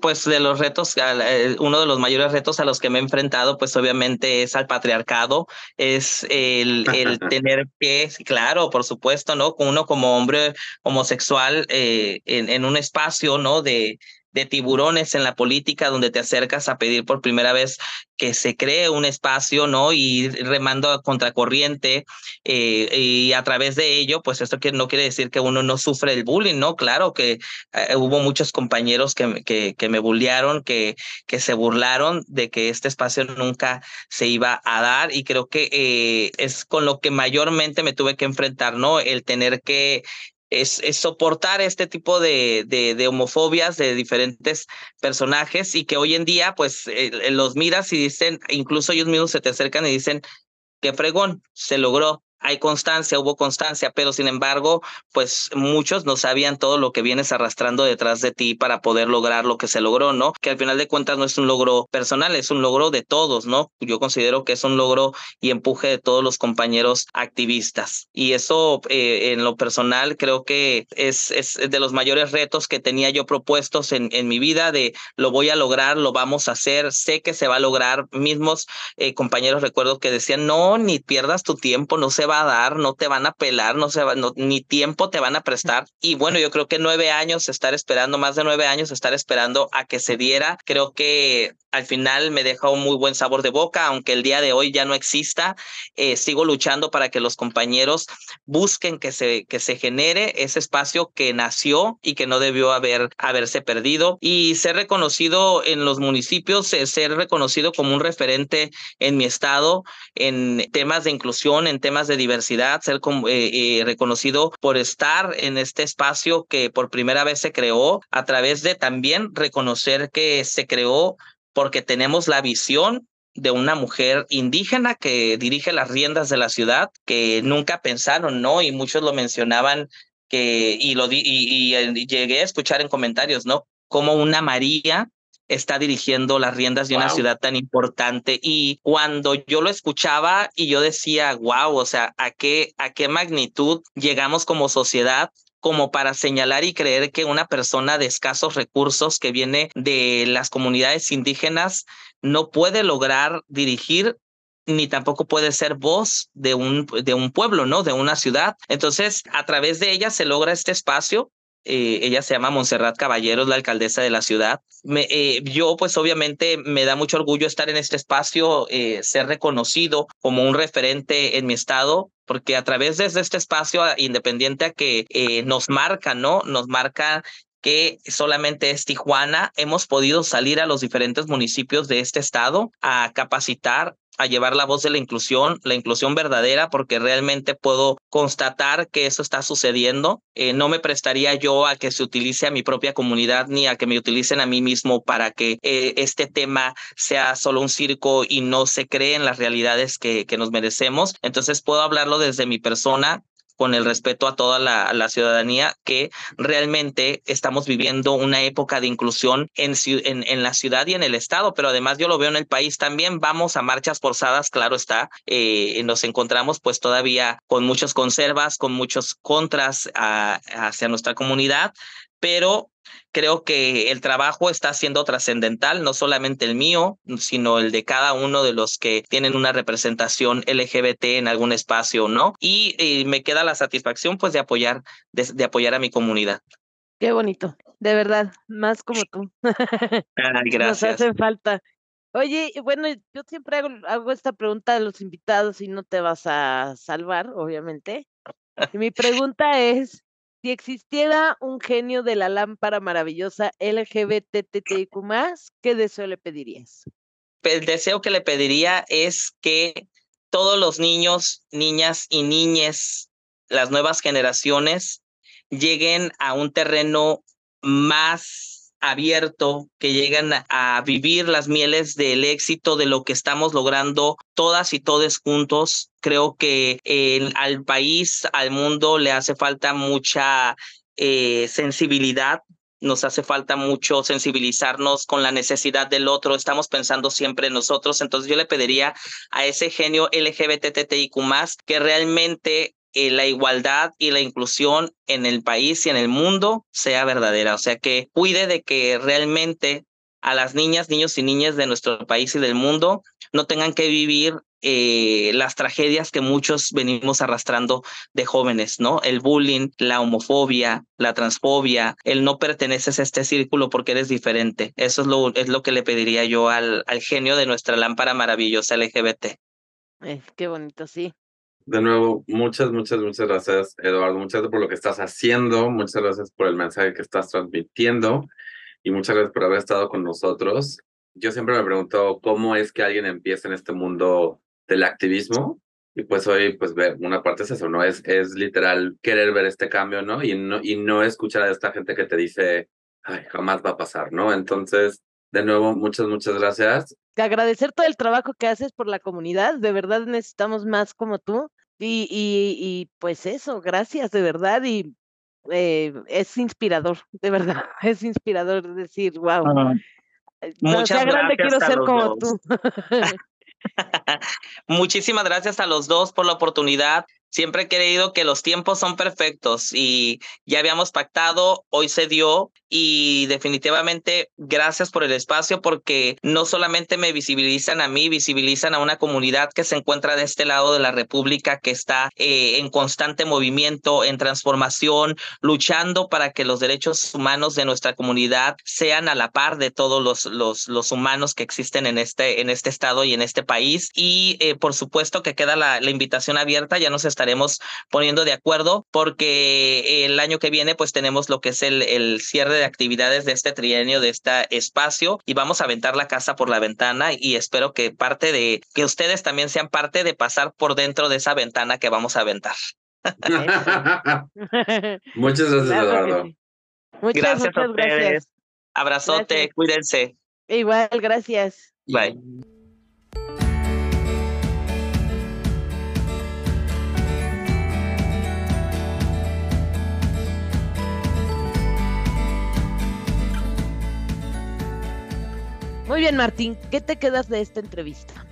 Speaker 3: Pues de los retos, eh, uno de los mayores retos a los que me he enfrentado, pues obviamente es al patriarcado, es el, el tener que, claro, por supuesto, ¿no? Uno como hombre homosexual eh, en, en un espacio, ¿no? De, de tiburones en la política donde te acercas a pedir por primera vez que se cree un espacio, ¿no? Y remando a contracorriente eh, y a través de ello, pues esto que no quiere decir que uno no sufre el bullying, ¿no? Claro que eh, hubo muchos compañeros que, que, me bullearon, que, que se burlaron de que este espacio nunca se iba a dar y creo que eh, es con lo que mayormente me tuve que enfrentar, ¿no? El tener que es, soportar este tipo de, de, homofobias de diferentes personajes y que hoy en día pues eh, los miras y dicen, incluso ellos mismos se te acercan y dicen, qué fregón, se logró, hay constancia, hubo constancia, pero sin embargo, pues muchos no sabían todo lo que vienes arrastrando detrás de ti para poder lograr lo que se logró, ¿no? Que al final de cuentas no es un logro personal, es un logro de todos, ¿no? Yo considero que es un logro y empuje de todos los compañeros activistas. Y eso eh, en lo personal creo que es, es de los mayores retos que tenía yo propuestos en, en mi vida de lo voy a lograr, lo vamos a hacer, sé que se va a lograr. Mismos eh, compañeros recuerdo que decían, no, ni pierdas tu tiempo, no se va a dar, no te van a pelar, no se va, ni tiempo te van a prestar. Y bueno, yo creo que nueve años, estar esperando, más de nueve años, estar esperando a que se diera, creo que al final me deja un muy buen sabor de boca, aunque el día de hoy ya no exista. Eh, sigo luchando para que los compañeros busquen que se, que se genere ese espacio que nació y que no debió haber, haberse perdido y ser reconocido en los municipios, eh, ser reconocido como un referente en mi estado en temas de inclusión, en temas de diversidad, ser eh, reconocido por estar en este espacio que por primera vez se creó a través de también reconocer que se creó porque tenemos la visión de una mujer indígena que dirige las riendas de la ciudad, que nunca pensaron, ¿no? Y muchos lo mencionaban que, y lo y, y, llegué a escuchar en comentarios, ¿no? Como una María está dirigiendo las riendas de una ciudad tan importante. Y cuando yo lo escuchaba y yo decía, wow, o sea, ¿a qué, a qué magnitud llegamos como sociedad como para señalar y creer que una persona de escasos recursos que viene de las comunidades indígenas no puede lograr dirigir ni tampoco puede ser voz de un, de un pueblo, ¿no? De una ciudad. Entonces, a través de ella se logra este espacio eh, ella se llama Montserrat Caballeros, la alcaldesa de la ciudad. Eh, yo, pues obviamente, me da mucho orgullo estar en este espacio, eh, ser reconocido como un referente en mi estado, porque a través de este espacio independiente a que nos marca, ¿no? Nos marca que solamente es Tijuana, hemos podido salir a los diferentes municipios de este estado a capacitar a llevar la voz de la inclusión, la inclusión verdadera, porque realmente puedo constatar que eso está sucediendo. Eh, no me prestaría yo a que se utilice a mi propia comunidad ni a que me utilicen a mí mismo para que eh, este tema sea solo un circo y no se creen las realidades que, que nos merecemos. Entonces puedo hablarlo desde mi persona, con el respeto a toda la, ciudadanía, que realmente estamos viviendo una época de inclusión en, la ciudad y en el Estado, pero además yo lo veo en el país también. Vamos a marchas forzadas, claro está. Eh, nos encontramos pues todavía con muchos conservas, con muchos contras hacia nuestra comunidad, pero creo que el trabajo está siendo trascendental, no solamente el mío, sino el de cada uno de los que tienen una representación LGBT en algún espacio, ¿no? Y, y me queda la satisfacción, pues, de apoyar, de, de, apoyar a mi comunidad.
Speaker 1: Qué bonito, de verdad, más como tú.
Speaker 3: Ay, gracias.
Speaker 1: Nos hacen falta. Oye, bueno, yo siempre hago, hago esta pregunta a los invitados y no te vas a salvar, obviamente. Y mi pregunta es, si existiera un genio de la lámpara maravillosa LGBTTIQ+, ¿qué deseo le pedirías?
Speaker 3: El deseo que le pediría es que todos los niños, niñas y niñes, las nuevas generaciones, lleguen a un terreno más abierto, que llegan a vivir las mieles del éxito de lo que estamos logrando todas y todos juntos. Creo que eh, al país, al mundo le hace falta mucha eh, sensibilidad. Nos hace falta mucho sensibilizarnos con la necesidad del otro, estamos pensando siempre en nosotros, entonces yo le pediría a ese genio LGBTTIQ que realmente la igualdad y la inclusión en el país y en el mundo sea verdadera, o sea, que cuide de que realmente a las niñas, niños y niñas de nuestro país y del mundo no tengan que vivir eh, las tragedias que muchos venimos arrastrando de jóvenes, ¿no? El bullying, la homofobia, la transfobia, el no perteneces a este círculo porque eres diferente. Eso es lo, es lo que le pediría yo al, al genio de nuestra lámpara maravillosa LGBT.
Speaker 1: Eh, qué bonito, sí.
Speaker 2: De nuevo, muchas, muchas, muchas gracias, Eduardo. Muchas gracias por lo que estás haciendo. Muchas gracias por el mensaje que estás transmitiendo. Y muchas gracias por haber estado con nosotros. Yo siempre me pregunto cómo es que alguien empieza en este mundo del activismo. Y pues hoy, pues ver, una parte es eso, ¿no? Es, es literal querer ver este cambio, ¿no? Y, ¿no? y no escuchar a esta gente que te dice, ay, jamás va a pasar, ¿no? Entonces, de nuevo, muchas, muchas gracias.
Speaker 1: Agradecer todo el trabajo que haces por la comunidad. De verdad necesitamos más como tú. Y, y, y pues eso, gracias, de verdad. Y eh, es inspirador, de verdad. Es inspirador decir, wow.
Speaker 3: Ah,
Speaker 1: Eh, Cuando
Speaker 3: Muchas
Speaker 1: sea grande quiero ser como
Speaker 3: dos.
Speaker 1: tú.
Speaker 3: Muchísimas gracias a los dos por la oportunidad. Siempre he creído que los tiempos son perfectos y ya habíamos pactado, hoy se dio y definitivamente gracias por el espacio porque no solamente me visibilizan a mí, visibilizan a una comunidad que se encuentra de este lado de la República, que está eh, en constante movimiento, en transformación, luchando para que los derechos humanos de nuestra comunidad sean a la par de todos los, los, los humanos que existen en este, en este estado y en este país. Y eh, por supuesto que queda la, la invitación abierta, ya nos estaremos poniendo de acuerdo porque el año que viene pues tenemos lo que es el, el cierre de actividades de este trienio, de este espacio y vamos a aventar la casa por la ventana y espero que parte de, que ustedes también sean parte de pasar por dentro de esa ventana que vamos a aventar.
Speaker 2: muchas gracias,
Speaker 1: Claro
Speaker 2: Eduardo.
Speaker 1: sí. Muchas,
Speaker 3: Gracias a
Speaker 1: gracias.
Speaker 3: ustedes. Abrazote,
Speaker 1: Gracias.
Speaker 3: cuídense.
Speaker 1: Igual, gracias.
Speaker 3: Bye.
Speaker 1: Muy bien, Martín, ¿qué te quedas de esta entrevista?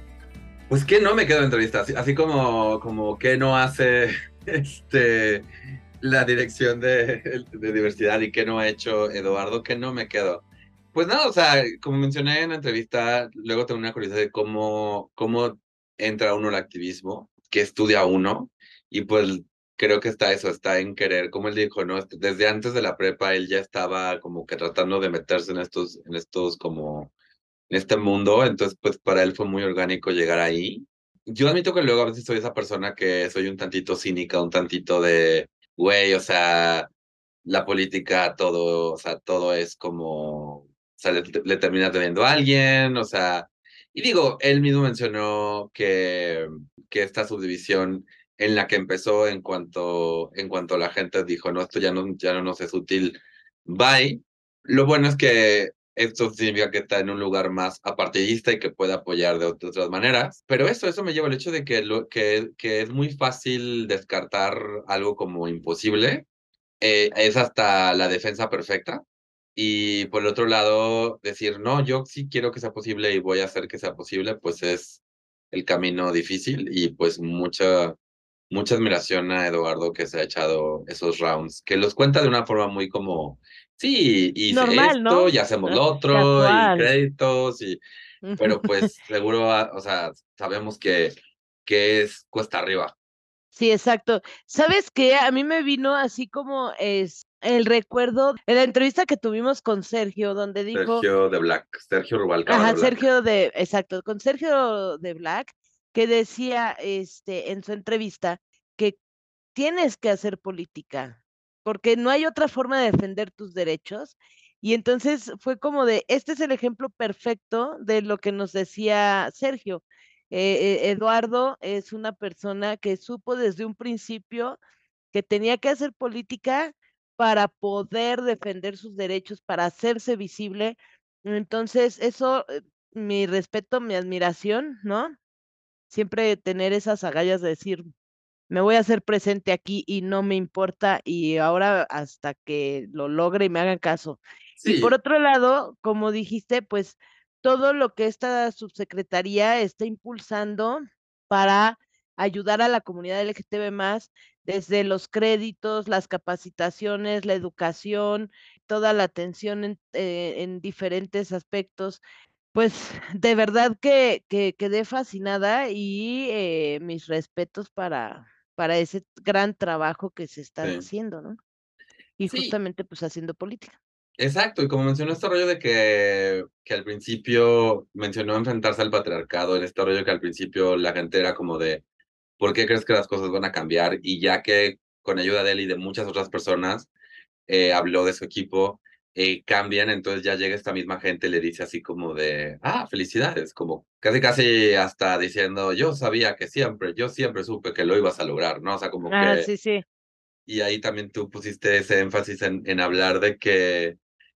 Speaker 2: Pues que no me quedo en entrevista, así, así como, como que no hace este, la dirección de, de diversidad y que no ha hecho Eduardo, que no me quedo. Pues nada, o sea, como mencioné en la entrevista, luego tengo una curiosidad de cómo, cómo entra uno al activismo, qué estudia uno, y pues creo que está eso, está en querer, como él dijo, ¿no? Este, Desde antes de la prepa él ya estaba como que tratando de meterse en estos, en estos como en este mundo, entonces pues para él fue muy orgánico llegar ahí. Yo admito que luego a veces soy esa persona que soy un tantito cínica, un tantito de, güey, o sea, la política, todo, o sea, todo es como, o sea, le, le debiendo a alguien, o sea, y digo, él mismo mencionó que, que esta subdivisión en la que empezó en cuanto, en cuanto la gente dijo, no, esto ya no, ya no nos es útil, bye. Lo bueno es que esto significa que está en un lugar más apartidista y que puede apoyar de, ot- de otras maneras. Pero eso, eso me lleva al hecho de que es muy fácil descartar algo como imposible. Eh, es hasta la defensa perfecta. Y por el otro lado, decir, no, yo sí quiero que sea posible y voy a hacer que sea posible, pues es el camino difícil y pues mucha, mucha admiración a Eduardo que se ha echado esos rounds, que los cuenta de una forma muy como, sí,
Speaker 1: Normal,
Speaker 2: esto
Speaker 1: ¿no?
Speaker 2: y hacemos lo otro
Speaker 1: casual.
Speaker 2: y créditos y, pero pues seguro, ah, o sea, sabemos que, que es cuesta arriba.
Speaker 1: Sí, exacto. ¿Sabes qué? A mí me vino así como es el recuerdo en la entrevista que tuvimos con Sergio, donde dijo,
Speaker 2: Sergio de Black, Sergio Rubalcaba
Speaker 1: ajá,
Speaker 2: de.
Speaker 1: Sergio de, exacto, con Sergio de Black, que decía este en su entrevista que tienes que hacer política, porque no hay otra forma de defender tus derechos. Y entonces fue como de, este es el ejemplo perfecto de lo que nos decía Sergio. Eh, eh, Eduardo es una persona que supo desde un principio que tenía que hacer política para poder defender sus derechos, para hacerse visible. Entonces, eso, eh, mi respeto, mi admiración, ¿no? Siempre tener esas agallas de decir, me voy a hacer presente aquí y no me importa y ahora hasta que lo logre y me hagan caso. Y por otro lado, como dijiste, pues todo lo que esta subsecretaría está impulsando para ayudar a la comunidad LGTB más, desde los créditos, las capacitaciones, la educación, toda la atención en, eh, diferentes aspectos. Pues de verdad que, que quedé fascinada y eh, mis respetos para, para ese gran trabajo que se está haciendo, ¿no? Y justamente pues haciendo política.
Speaker 2: Exacto, y como mencionó este rollo de que, que al principio mencionó enfrentarse al patriarcado, en este rollo que al principio la gente era como de, ¿por qué crees que las cosas van a cambiar? Y ya que con ayuda de él y de muchas otras personas, eh, habló de su equipo, eh, cambian, entonces ya llega esta misma gente y le dice así como de, ah, felicidades, como casi casi hasta diciendo, yo sabía que siempre, yo siempre supe que lo ibas a lograr, ¿no? O sea, como
Speaker 1: ah,
Speaker 2: que...
Speaker 1: sí, sí.
Speaker 2: Y ahí también tú pusiste ese énfasis en, en hablar de que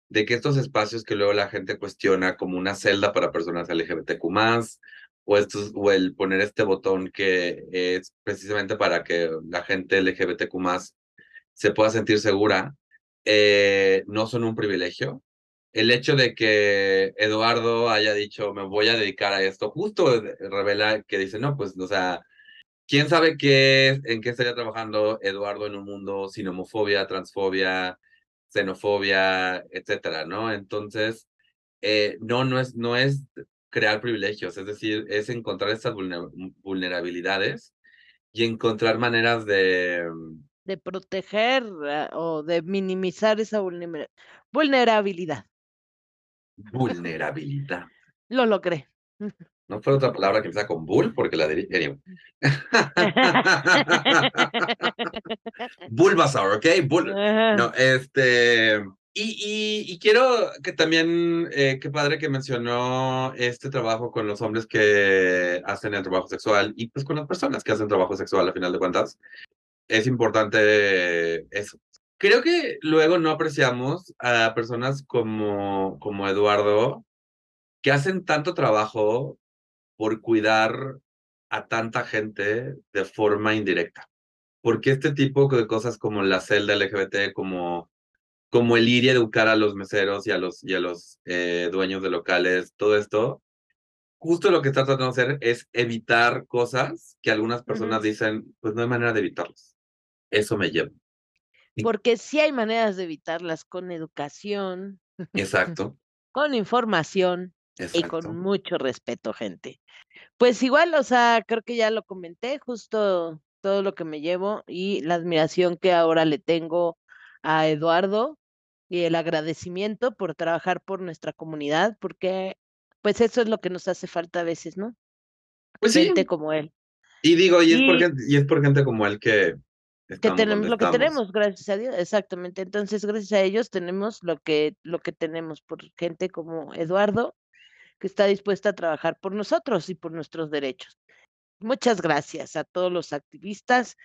Speaker 2: de que estos espacios que luego la gente cuestiona como una celda para personas LGBTQ o, estos, o el poner este botón que es precisamente para que la gente LGBTQ se pueda sentir segura, eh, no son un privilegio. El hecho de que Eduardo haya dicho, me voy a dedicar a esto, justo revela que dice, no, pues, o sea, ¿quién sabe qué, en qué estaría trabajando Eduardo en un mundo sin homofobia, transfobia, xenofobia, etcétera, ¿no? Entonces, eh, no, no es, no es crear privilegios, es decir, es encontrar estas vulnerabilidades y encontrar maneras de...
Speaker 1: De proteger ah, o de minimizar esa vulnerabilidad.
Speaker 2: Vulnerabilidad.
Speaker 1: Lo logré.
Speaker 2: No fue otra palabra que empieza con bull, porque la diría. Bulbasaur, ¿ok? Bull. No, este. Y, y, quiero que también, eh, qué padre que mencionó este trabajo con los hombres que hacen el trabajo sexual y pues con las personas que hacen trabajo sexual a final de cuentas. Es importante eso. Creo que luego no apreciamos a personas como, como Eduardo que hacen tanto trabajo por cuidar a tanta gente de forma indirecta. Porque este tipo de cosas como la celda LGBT, como, como el ir y educar a los meseros y a los, y a los eh, dueños de locales, todo esto, justo lo que está tratando de hacer es evitar cosas que algunas personas dicen, pues no hay manera de evitarlas. Eso me lleva.
Speaker 1: Porque sí hay maneras de evitarlas con educación.
Speaker 2: Exacto.
Speaker 1: con información y con mucho respeto, gente. Pues igual, o sea, creo que ya lo comenté, justo todo lo que me llevo y la admiración que ahora le tengo a Eduardo y el agradecimiento por trabajar por nuestra comunidad, porque pues eso es lo que nos hace falta a veces, ¿no?
Speaker 2: Pues
Speaker 1: gente como él.
Speaker 2: Y digo, y, es por gente, y es por gente como él que
Speaker 1: que tenemos lo que tenemos, gracias a Dios, exactamente. Entonces, gracias a ellos tenemos lo que lo que tenemos por gente como Eduardo que está dispuesta a trabajar por nosotros y por nuestros derechos. Muchas gracias a todos los activistas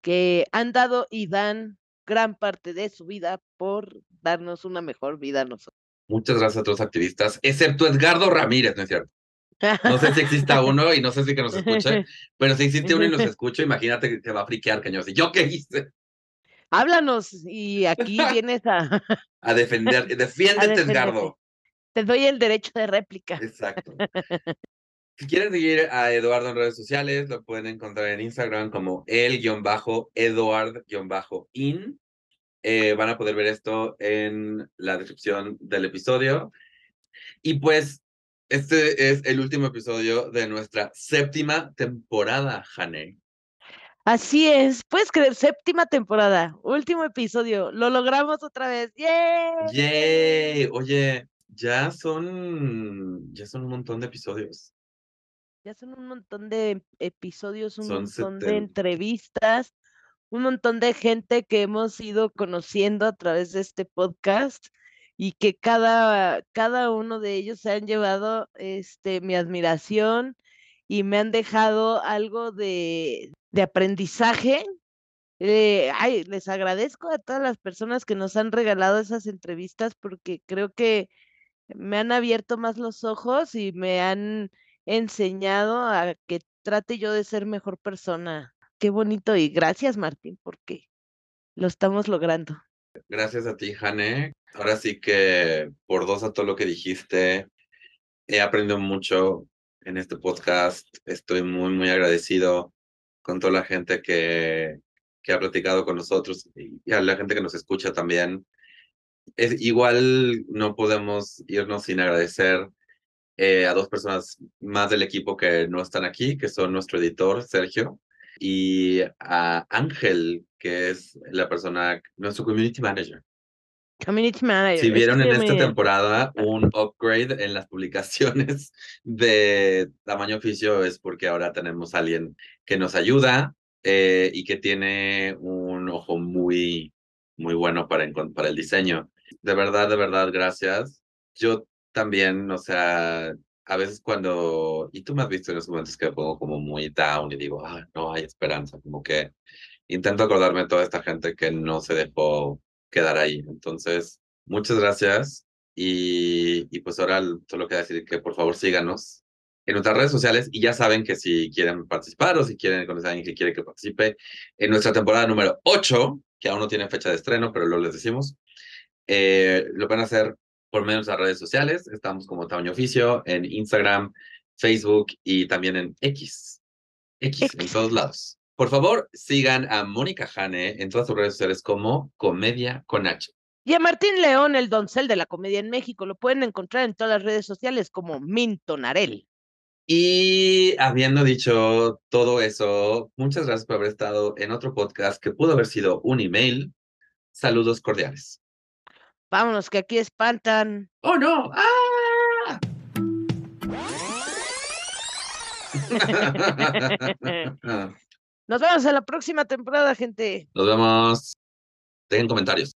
Speaker 1: que han dado y dan gran parte de su vida por darnos una mejor vida a nosotros.
Speaker 2: Muchas gracias a todos los activistas, excepto Edgardo Ramírez, ¿no es cierto? No sé si exista uno y no sé si que nos escuche, pero si existe uno y nos escucha, imagínate que te va a friquear, cañón. ¿Yo qué hice?
Speaker 1: Háblanos y aquí vienes a...
Speaker 2: a defender, defiéndete, Edgardo.
Speaker 1: Te doy el derecho de réplica.
Speaker 2: Exacto. Si quieren seguir a Eduardo en redes sociales, lo pueden encontrar en Instagram como el-eduard-in. Eh, van a poder ver esto en la descripción del episodio. Y pues, este es el último episodio de nuestra séptima temporada, Jane.
Speaker 1: Así es, puedes creer, séptima temporada, último episodio, lo logramos otra vez. ¡Yay!
Speaker 2: ¡Yay! Oye, ya son, ya son un montón de episodios.
Speaker 1: Ya son un montón de episodios, un montón de entrevistas, un montón de gente que hemos ido conociendo a través de este podcast y que cada, cada uno de ellos se han llevado este, mi admiración y me han dejado algo de, de aprendizaje. Eh, ay, les agradezco a todas las personas que nos han regalado esas entrevistas porque creo que me han abierto más los ojos y me han enseñado a que trate yo de ser mejor persona qué bonito y gracias Martín porque lo estamos logrando.
Speaker 2: Gracias a ti, Jane. Ahora sí que por dos a todo lo que dijiste, he aprendido mucho en este podcast. Estoy muy, muy agradecido con toda la gente que, que ha platicado con nosotros y a la gente que nos escucha también. Es, igual no podemos irnos sin agradecer eh, a dos personas más del equipo que no están aquí, que son nuestro editor, Sergio, y a Ángel, que es la persona, nuestro community manager.
Speaker 1: Community manager.
Speaker 2: Si vieron en esta temporada un upgrade en las publicaciones de tamaño oficio es porque ahora tenemos a alguien que nos ayuda eh, y que tiene un ojo muy, muy bueno para, para el diseño. De verdad, de verdad, gracias. Yo también, o sea, a veces cuando, y tú me has visto en esos momentos que me pongo como muy down y digo, ah, no hay esperanza, como que intento acordarme de toda esta gente que no se dejó quedar ahí. Entonces, muchas gracias y, y pues ahora solo queda decir que por favor síganos en nuestras redes sociales y ya saben que si quieren participar o si quieren conocer a alguien que quiere que participe en nuestra temporada número 8, que aún no tiene fecha de estreno, pero luego les decimos, eh, lo pueden hacer por medio de nuestras redes sociales. Estamos como Tamaño Oficio en Instagram, Facebook y también en X. X, en todos lados. Por favor, sigan a Mónica Jane en todas sus redes sociales como Comedia con H.
Speaker 1: Y a Martín León, el doncel de la comedia en México, lo pueden encontrar en todas las redes sociales como Mintonarel.
Speaker 2: Y habiendo dicho todo eso, muchas gracias por haber estado en otro podcast que pudo haber sido un email. Saludos cordiales.
Speaker 1: Vámonos, que aquí espantan.
Speaker 2: ¡Oh, no! ¡Ah!
Speaker 1: Nos vemos en la próxima temporada, gente.
Speaker 2: Nos vemos. Dejen comentarios.